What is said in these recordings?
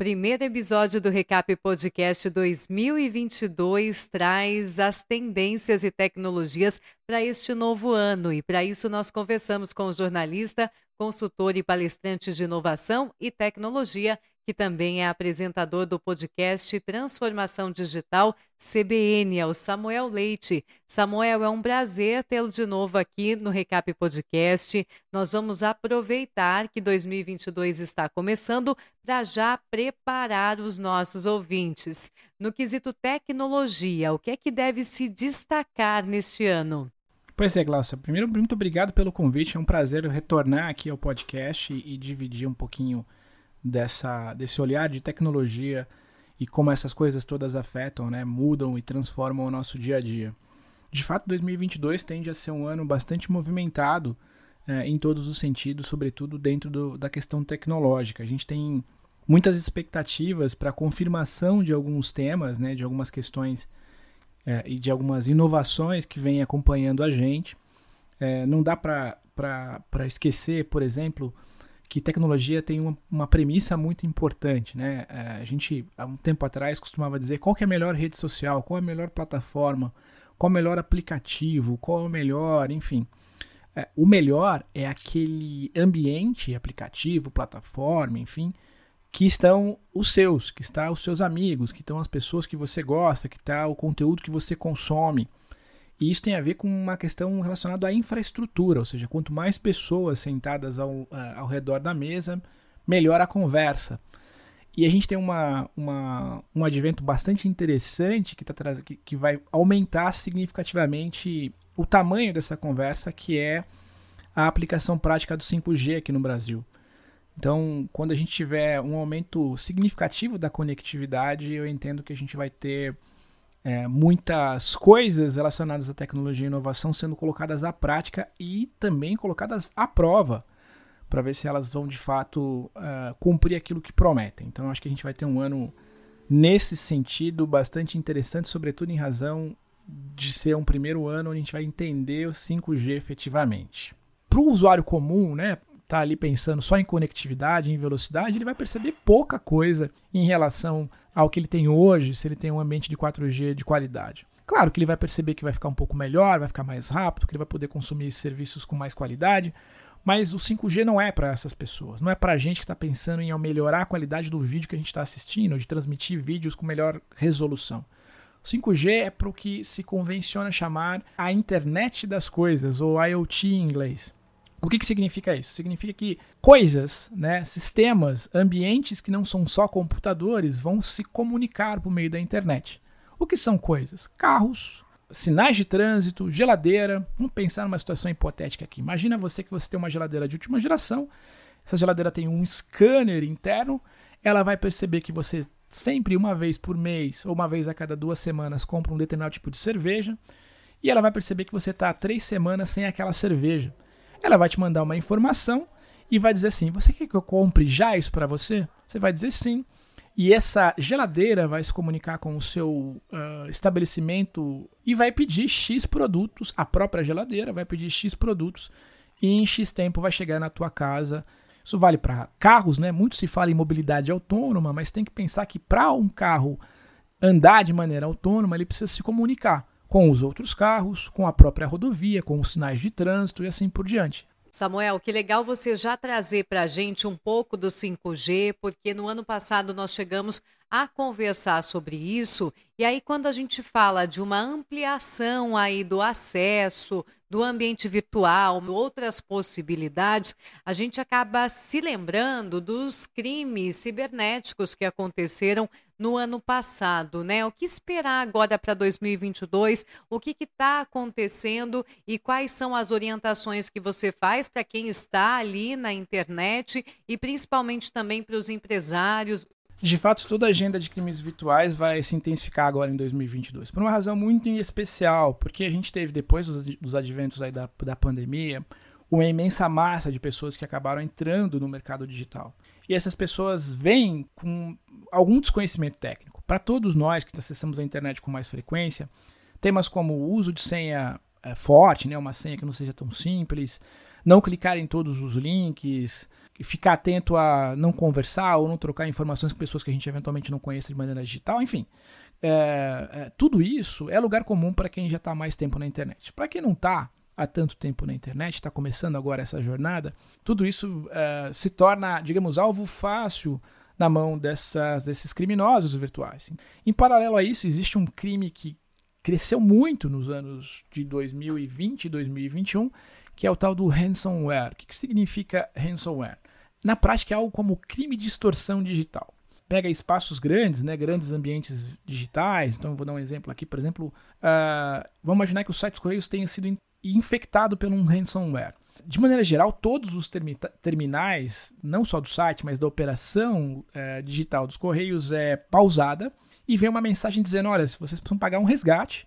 primeiro episódio do Recap Podcast 2022 traz as tendências e tecnologias para este novo ano. E para isso nós conversamos com o jornalista, consultor e palestrante de inovação e tecnologia que também é apresentador do podcast Transformação Digital CBN, é o Samuel Leite. Samuel, é um prazer tê-lo de novo aqui no Recap Podcast. Nós vamos aproveitar que 2022 está começando para já preparar os nossos ouvintes. No quesito tecnologia, o que é que deve se destacar neste ano? Pois é, Glaucia. Primeiro, muito obrigado pelo convite. É um prazer retornar aqui ao podcast e, e dividir um pouquinho dessa, desse olhar de tecnologia e como essas coisas todas afetam, né, mudam e transformam o nosso dia a dia. De fato, 2022 tende a ser um ano bastante movimentado é, em todos os sentidos, sobretudo dentro do, da questão tecnológica. A gente tem muitas expectativas para a confirmação de alguns temas, né, de algumas questões é, e de algumas inovações que vêm acompanhando a gente. É, não dá para esquecer, por exemplo, que tecnologia tem uma, uma, premissa muito importante, né? É, a gente, há um tempo atrás, costumava dizer qual é a melhor rede social, qual é a melhor plataforma, qual é o melhor aplicativo, qual é o melhor, enfim. É, o melhor é aquele ambiente, aplicativo, plataforma, enfim, que estão os seus, que estão os seus amigos, que estão as pessoas que você gosta, que está o conteúdo que você consome. E isso tem a ver com uma questão relacionada à infraestrutura, ou seja, quanto mais pessoas sentadas ao, ao redor da mesa, melhor a conversa. E a gente tem uma, uma, um advento bastante interessante que, tá, que, que vai aumentar significativamente o tamanho dessa conversa, que é a aplicação prática do 5G aqui no Brasil. Então, quando a gente tiver um aumento significativo da conectividade, eu entendo que a gente vai ter é, muitas coisas relacionadas à tecnologia e inovação sendo colocadas à prática e também colocadas à prova para ver se elas vão de fato uh, cumprir aquilo que prometem. Então acho que a gente vai ter um ano nesse sentido bastante interessante, sobretudo em razão de ser um primeiro ano onde a gente vai entender o 5G efetivamente. Para o usuário comum, né, tá ali pensando só em conectividade, em velocidade, ele vai perceber pouca coisa em relação ao que ele tem hoje, se ele tem um ambiente de 4G de qualidade. Claro que ele vai perceber que vai ficar um pouco melhor, vai ficar mais rápido, que ele vai poder consumir serviços com mais qualidade, mas o 5G não é para essas pessoas, não é para a gente que está pensando em melhorar a qualidade do vídeo que a gente está assistindo, de transmitir vídeos com melhor resolução. O 5G é para o que se convenciona chamar a internet das coisas, ou IoT em inglês. O que, que significa isso? Significa que coisas, né, sistemas, ambientes que não são só computadores vão se comunicar por meio da internet. O que são coisas? Carros, sinais de trânsito, geladeira. Vamos pensar numa situação hipotética aqui. Imagina você que você tem uma geladeira de última geração. Essa geladeira tem um scanner interno. Ela vai perceber que você sempre uma vez por mês ou uma vez a cada duas semanas compra um determinado tipo de cerveja. E ela vai perceber que você está três semanas sem aquela cerveja. Ela vai te mandar uma informação e vai dizer assim: Você quer que eu compre já isso para você? Você vai dizer sim. E essa geladeira vai se comunicar com o seu uh, estabelecimento e vai pedir X produtos. A própria geladeira vai pedir X produtos e em X tempo vai chegar na tua casa. Isso vale para carros, né? Muito se fala em mobilidade autônoma, mas tem que pensar que para um carro andar de maneira autônoma, ele precisa se comunicar com os outros carros, com a própria rodovia, com os sinais de trânsito e assim por diante. Samuel, que legal você já trazer para a gente um pouco do 5G, porque no ano passado nós chegamos a conversar sobre isso. E aí, quando a gente fala de uma ampliação aí do acesso, do ambiente virtual, outras possibilidades, a gente acaba se lembrando dos crimes cibernéticos que aconteceram no ano passado, né? O que esperar agora para 2022? O que está acontecendo e quais são as orientações que você faz para quem está ali na internet e principalmente também para os empresários? De fato, toda a agenda de crimes virtuais vai se intensificar agora em 2022, por uma razão muito especial, porque a gente teve, depois dos, adventos aí da, da pandemia, uma imensa massa de pessoas que acabaram entrando no mercado digital. E essas pessoas vêm com algum desconhecimento técnico. Para todos nós que acessamos a internet com mais frequência, temas como o uso de senha é, forte, né, uma senha que não seja tão simples, não clicar em todos os links, ficar atento a não conversar ou não trocar informações com pessoas que a gente eventualmente não conhece de maneira digital, enfim. É, é, tudo isso é lugar comum para quem já está mais tempo na internet. Para quem não está há tanto tempo na internet, está começando agora essa jornada, tudo isso é, se torna, digamos, alvo fácil na mão dessas, desses criminosos virtuais. Em paralelo a isso, existe um crime que cresceu muito nos anos de 2020 e 2021, que é o tal do ransomware. O que, que significa ransomware? Na prática, é algo como crime de extorsão digital. Pega espaços grandes, né, grandes ambientes digitais. Então, vou dar um exemplo aqui. Por exemplo, uh, vamos imaginar que o site Correios tenha sido infectado por um ransomware. De maneira geral, todos os terminais, não só do site, mas da operação uh, digital dos Correios, é pausada e vem uma mensagem dizendo: olha, vocês precisam pagar um resgate,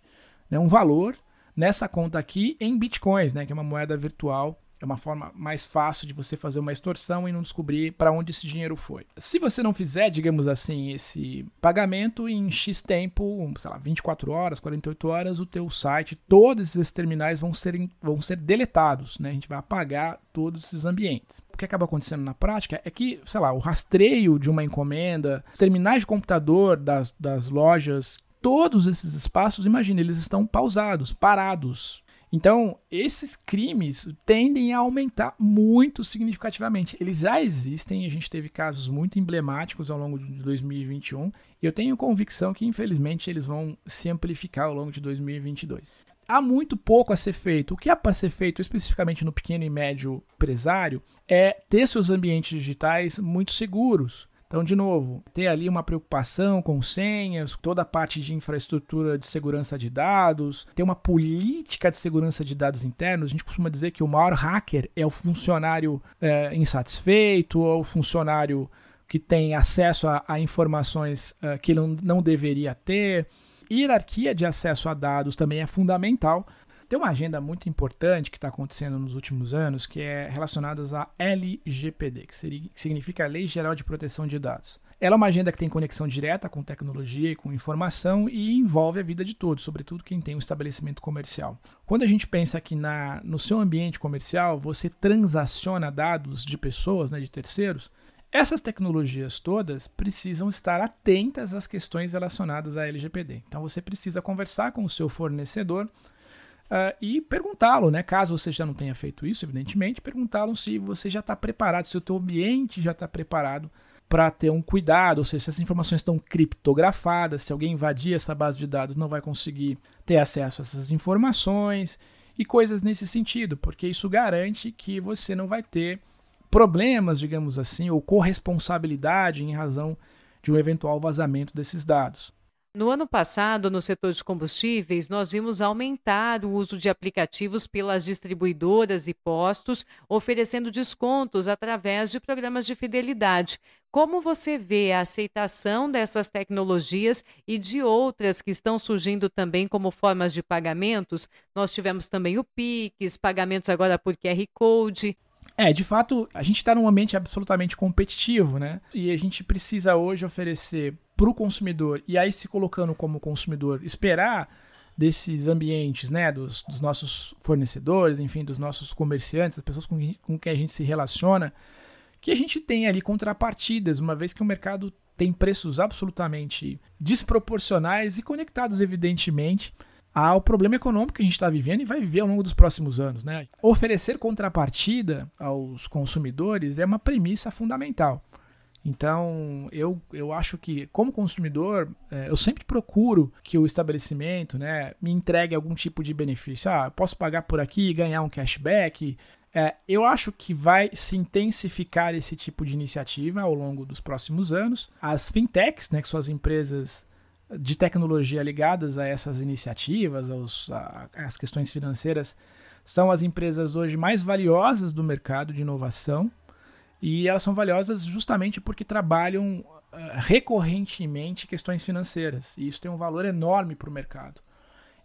né, um valor nessa conta aqui em bitcoins, né, que é uma moeda virtual. É uma forma mais fácil de você fazer uma extorsão e não descobrir para onde esse dinheiro foi. Se você não fizer, digamos assim, esse pagamento em X tempo, sei lá, 24 horas, 48 horas, o teu site, todos esses terminais vão ser, vão ser deletados, né? A gente vai apagar todos esses ambientes. O que acaba acontecendo na prática é que, sei lá, o rastreio de uma encomenda, os terminais de computador das, das lojas todos esses espaços, imagine, eles estão pausados, parados. Então, esses crimes tendem a aumentar muito significativamente. Eles já existem, a gente teve casos muito emblemáticos ao longo de 2021, e eu tenho convicção que, infelizmente, eles vão se amplificar ao longo de 2022. Há muito pouco a ser feito. O que é para ser feito especificamente no pequeno e médio empresário é ter seus ambientes digitais muito seguros. Então, de novo, ter ali uma preocupação com senhas, toda a parte de infraestrutura de segurança de dados, ter uma política de segurança de dados internos. A gente costuma dizer que o maior hacker é o funcionário é, insatisfeito ou o funcionário que tem acesso a, a informações é, que ele não, não deveria ter. Hierarquia de acesso a dados também é fundamental tem uma agenda muito importante que está acontecendo nos últimos anos que é relacionada à LGPD, que, seria, que significa Lei Geral de Proteção de Dados. Ela é uma agenda que tem conexão direta com tecnologia e com informação e envolve a vida de todos, sobretudo quem tem um estabelecimento comercial. Quando a gente pensa que na, no seu ambiente comercial você transaciona dados de pessoas, né, de terceiros, essas tecnologias todas precisam estar atentas às questões relacionadas à LGPD. Então você precisa conversar com o seu fornecedor Uh, e perguntá-lo, né? Caso você já não tenha feito isso, evidentemente, perguntá-lo se você já está preparado, se o teu ambiente já está preparado para ter um cuidado, ou seja, se essas informações estão criptografadas, se alguém invadir essa base de dados não vai conseguir ter acesso a essas informações e coisas nesse sentido, porque isso garante que você não vai ter problemas, digamos assim, ou corresponsabilidade em razão de um eventual vazamento desses dados. No ano passado, no setor de combustíveis, nós vimos aumentar o uso de aplicativos pelas distribuidoras e postos, oferecendo descontos através de programas de fidelidade. Como você vê a aceitação dessas tecnologias e de outras que estão surgindo também como formas de pagamentos? Nós tivemos também o Pix, pagamentos agora por QR Code. É, de fato, a gente está num ambiente absolutamente competitivo, né? E a gente precisa hoje oferecer para o consumidor, e aí se colocando como consumidor, esperar desses ambientes, né, dos, dos nossos fornecedores, enfim, dos nossos comerciantes, das pessoas com, com quem a gente se relaciona, que a gente tem ali contrapartidas, uma vez que o mercado tem preços absolutamente desproporcionais e conectados, evidentemente, ao problema econômico que a gente está vivendo e vai viver ao longo dos próximos anos. Né? Oferecer contrapartida aos consumidores é uma premissa fundamental. Então, eu, eu acho que, como consumidor, é, eu sempre procuro que o estabelecimento né, me entregue algum tipo de benefício. Ah, posso pagar por aqui e ganhar um cashback. É, eu acho que vai se intensificar esse tipo de iniciativa ao longo dos próximos anos. As fintechs, né, que são as empresas de tecnologia ligadas a essas iniciativas, aos, a, às questões financeiras, são as empresas hoje mais valiosas do mercado de inovação. E elas são valiosas justamente porque trabalham uh, recorrentemente questões financeiras. E isso tem um valor enorme para o mercado.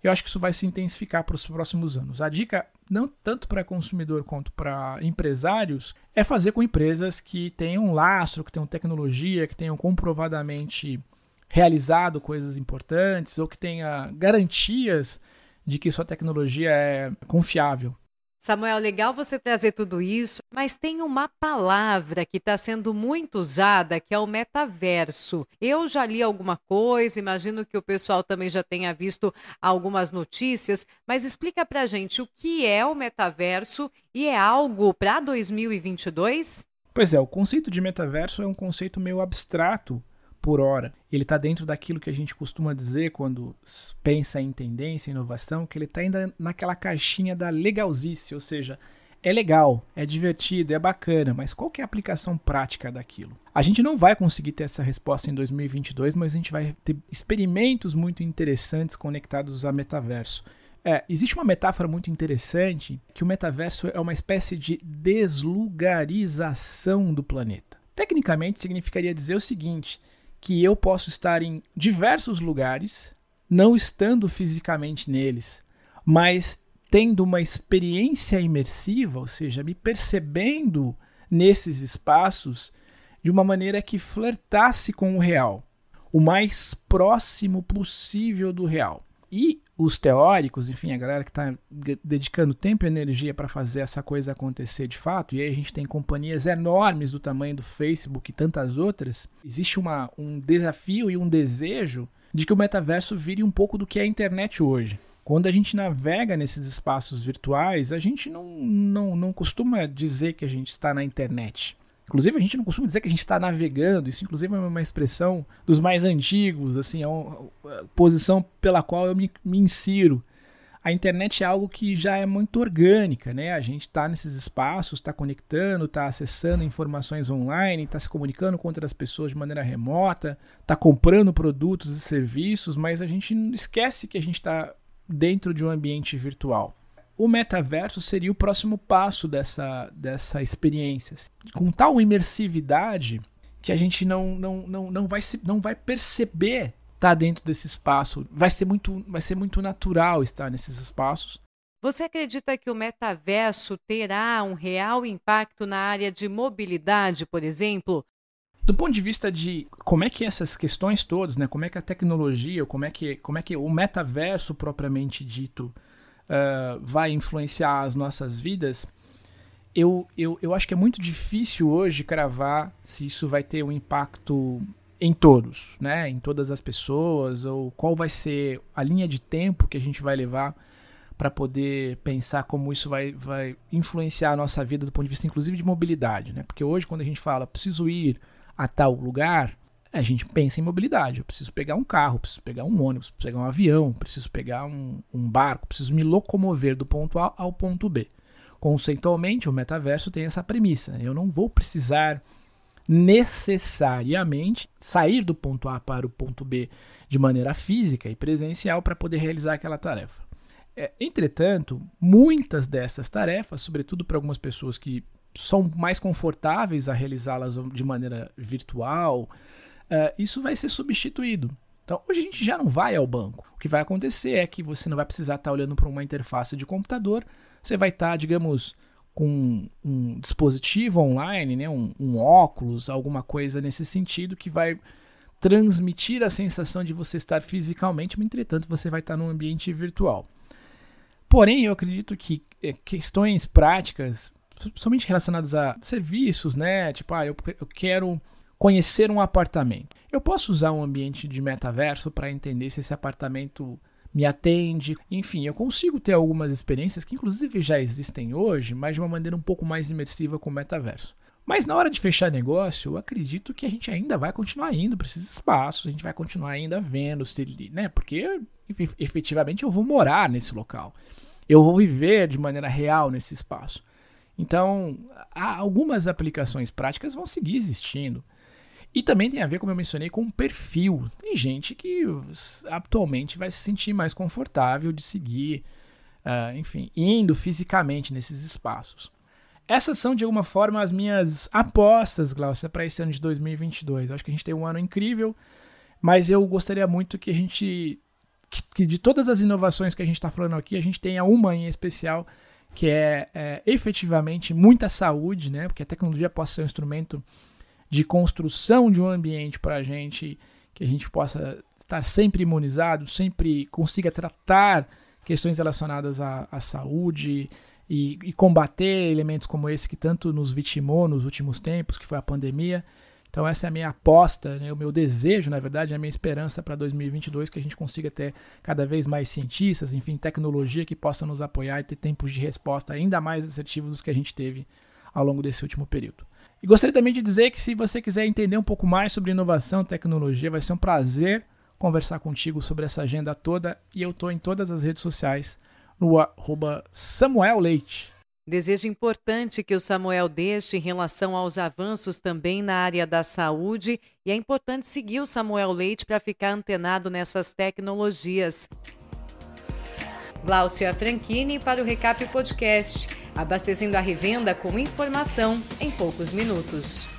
Eu acho que isso vai se intensificar para os próximos anos. A dica, não tanto para consumidor quanto para empresários, é fazer com empresas que tenham lastro, que tenham tecnologia, que tenham comprovadamente realizado coisas importantes ou que tenha garantias de que sua tecnologia é confiável. Samuel, legal você trazer tudo isso, mas tem uma palavra que está sendo muito usada, que é o metaverso. Eu já li alguma coisa, imagino que o pessoal também já tenha visto algumas notícias, mas explica para gente o que é o metaverso e é algo para 2022? Pois é, o conceito de metaverso é um conceito meio abstrato por hora. Ele está dentro daquilo que a gente costuma dizer quando pensa em tendência, inovação, que ele está ainda naquela caixinha da legalzice, ou seja, é legal, é divertido, é bacana, mas qual é a aplicação prática daquilo? A gente não vai conseguir ter essa resposta em 2022, mas a gente vai ter experimentos muito interessantes conectados a metaverso. É, existe uma metáfora muito interessante que o metaverso é uma espécie de deslugarização do planeta. Tecnicamente significaria dizer o seguinte: que eu posso estar em diversos lugares, não estando fisicamente neles, mas tendo uma experiência imersiva, ou seja, me percebendo nesses espaços de uma maneira que flertasse com o real, o mais próximo possível do real. E os teóricos, enfim, a galera que está dedicando tempo e energia para fazer essa coisa acontecer de fato, e aí a gente tem companhias enormes do tamanho do Facebook e tantas outras, existe uma, um desafio e um desejo de que o metaverso vire um pouco do que é a internet hoje. Quando a gente navega nesses espaços virtuais, a gente não, não, não costuma dizer que a gente está na internet. Inclusive, a gente não costuma dizer que a gente está navegando, isso inclusive é uma expressão dos mais antigos, assim, é uma posição pela qual eu me, me insiro. A internet é algo que já é muito orgânica, né? A gente está nesses espaços, está conectando, está acessando informações online, está se comunicando com outras pessoas de maneira remota, está comprando produtos e serviços, mas a gente esquece que a gente está dentro de um ambiente virtual o metaverso seria o próximo passo dessa, dessa experiência. Com tal imersividade que a gente não, não, não, não, vai, se, não vai perceber estar tá dentro desse espaço. Vai ser, muito, vai ser muito natural estar nesses espaços. Você acredita que o metaverso terá um real impacto na área de mobilidade, por exemplo? Do ponto de vista de como é que essas questões todas, né, como é que a tecnologia, como é que, como é que o metaverso propriamente dito uh, vai influenciar as nossas vidas, eu, eu, eu acho que é muito difícil hoje cravar se isso vai ter um impacto em todos, né? Em todas as pessoas, ou qual vai ser a linha de tempo que a gente vai levar para poder pensar como isso vai, vai influenciar a nossa vida do ponto de vista, inclusive, de mobilidade, né? Porque hoje, quando a gente fala preciso ir a tal lugar, a gente pensa em mobilidade. Eu preciso pegar um carro, preciso pegar um ônibus, preciso pegar um avião, preciso pegar um, um barco, preciso me locomover do ponto A ao ponto B. Conceitualmente, o metaverso tem essa premissa. Eu não vou precisar necessariamente sair do ponto A para o ponto B de maneira física e presencial para poder realizar aquela tarefa. É, entretanto, muitas dessas tarefas, sobretudo para algumas pessoas que são mais confortáveis a realizá-las de maneira virtual, uh, isso vai ser substituído. Então, hoje a gente já não vai ao banco. O que vai acontecer é que você não vai precisar estar olhando para uma interface de computador, você vai estar, digamos, com um dispositivo online, né, um, um óculos, alguma coisa nesse sentido que vai transmitir a sensação de você estar fisicamente, mas entretanto você vai estar num ambiente virtual. Porém, eu acredito que é, questões práticas, somente relacionadas a serviços, né? Tipo, ah, eu, eu quero conhecer um apartamento. Eu posso usar um ambiente de metaverso para entender se esse apartamento me atende. Enfim, eu consigo ter algumas experiências que inclusive já existem hoje, mas de uma maneira um pouco mais imersiva com o metaverso. Mas na hora de fechar negócio, eu acredito que a gente ainda vai continuar indo para esses espaços, a gente vai continuar ainda vendo, né? Porque efetivamente eu vou morar nesse local. Eu vou viver de maneira real nesse espaço. Então, algumas aplicações práticas vão seguir existindo. E também tem a ver, como eu mencionei, com o perfil. Tem gente que atualmente vai se sentir mais confortável de seguir, uh, enfim, indo fisicamente nesses espaços. Essas são, de alguma forma, as minhas apostas, Glaucia, para esse ano de 2022. Eu acho que a gente tem um ano incrível, mas eu gostaria muito que a gente, que, que de todas as inovações que a gente está falando aqui, a gente tenha uma em especial que é, é efetivamente muita saúde, né? Porque a tecnologia possa ser um instrumento de construção de um ambiente para a gente, que a gente possa estar sempre imunizado, sempre consiga tratar questões relacionadas à, à saúde, e, e combater elementos como esse que tanto nos vitimou nos últimos tempos, que foi a pandemia. Então essa é a minha aposta, né, o meu desejo, na verdade, a minha esperança para 2022 que a gente consiga ter cada vez mais cientistas, enfim, tecnologia que possa nos apoiar e ter tempos de resposta ainda mais assertivos do que a gente teve ao longo desse último período. E gostaria também de dizer que se você quiser entender um pouco mais sobre inovação tecnologia, vai ser um prazer conversar contigo sobre essa agenda toda e eu estou em todas as redes sociais no arroba Samuel Leite. Desejo importante que o Samuel deixe em relação aos avanços também na área da saúde e é importante seguir o Samuel Leite para ficar antenado nessas tecnologias. Glaucia Franchini para o Recap Podcast, abastecendo a revenda com informação em poucos minutos.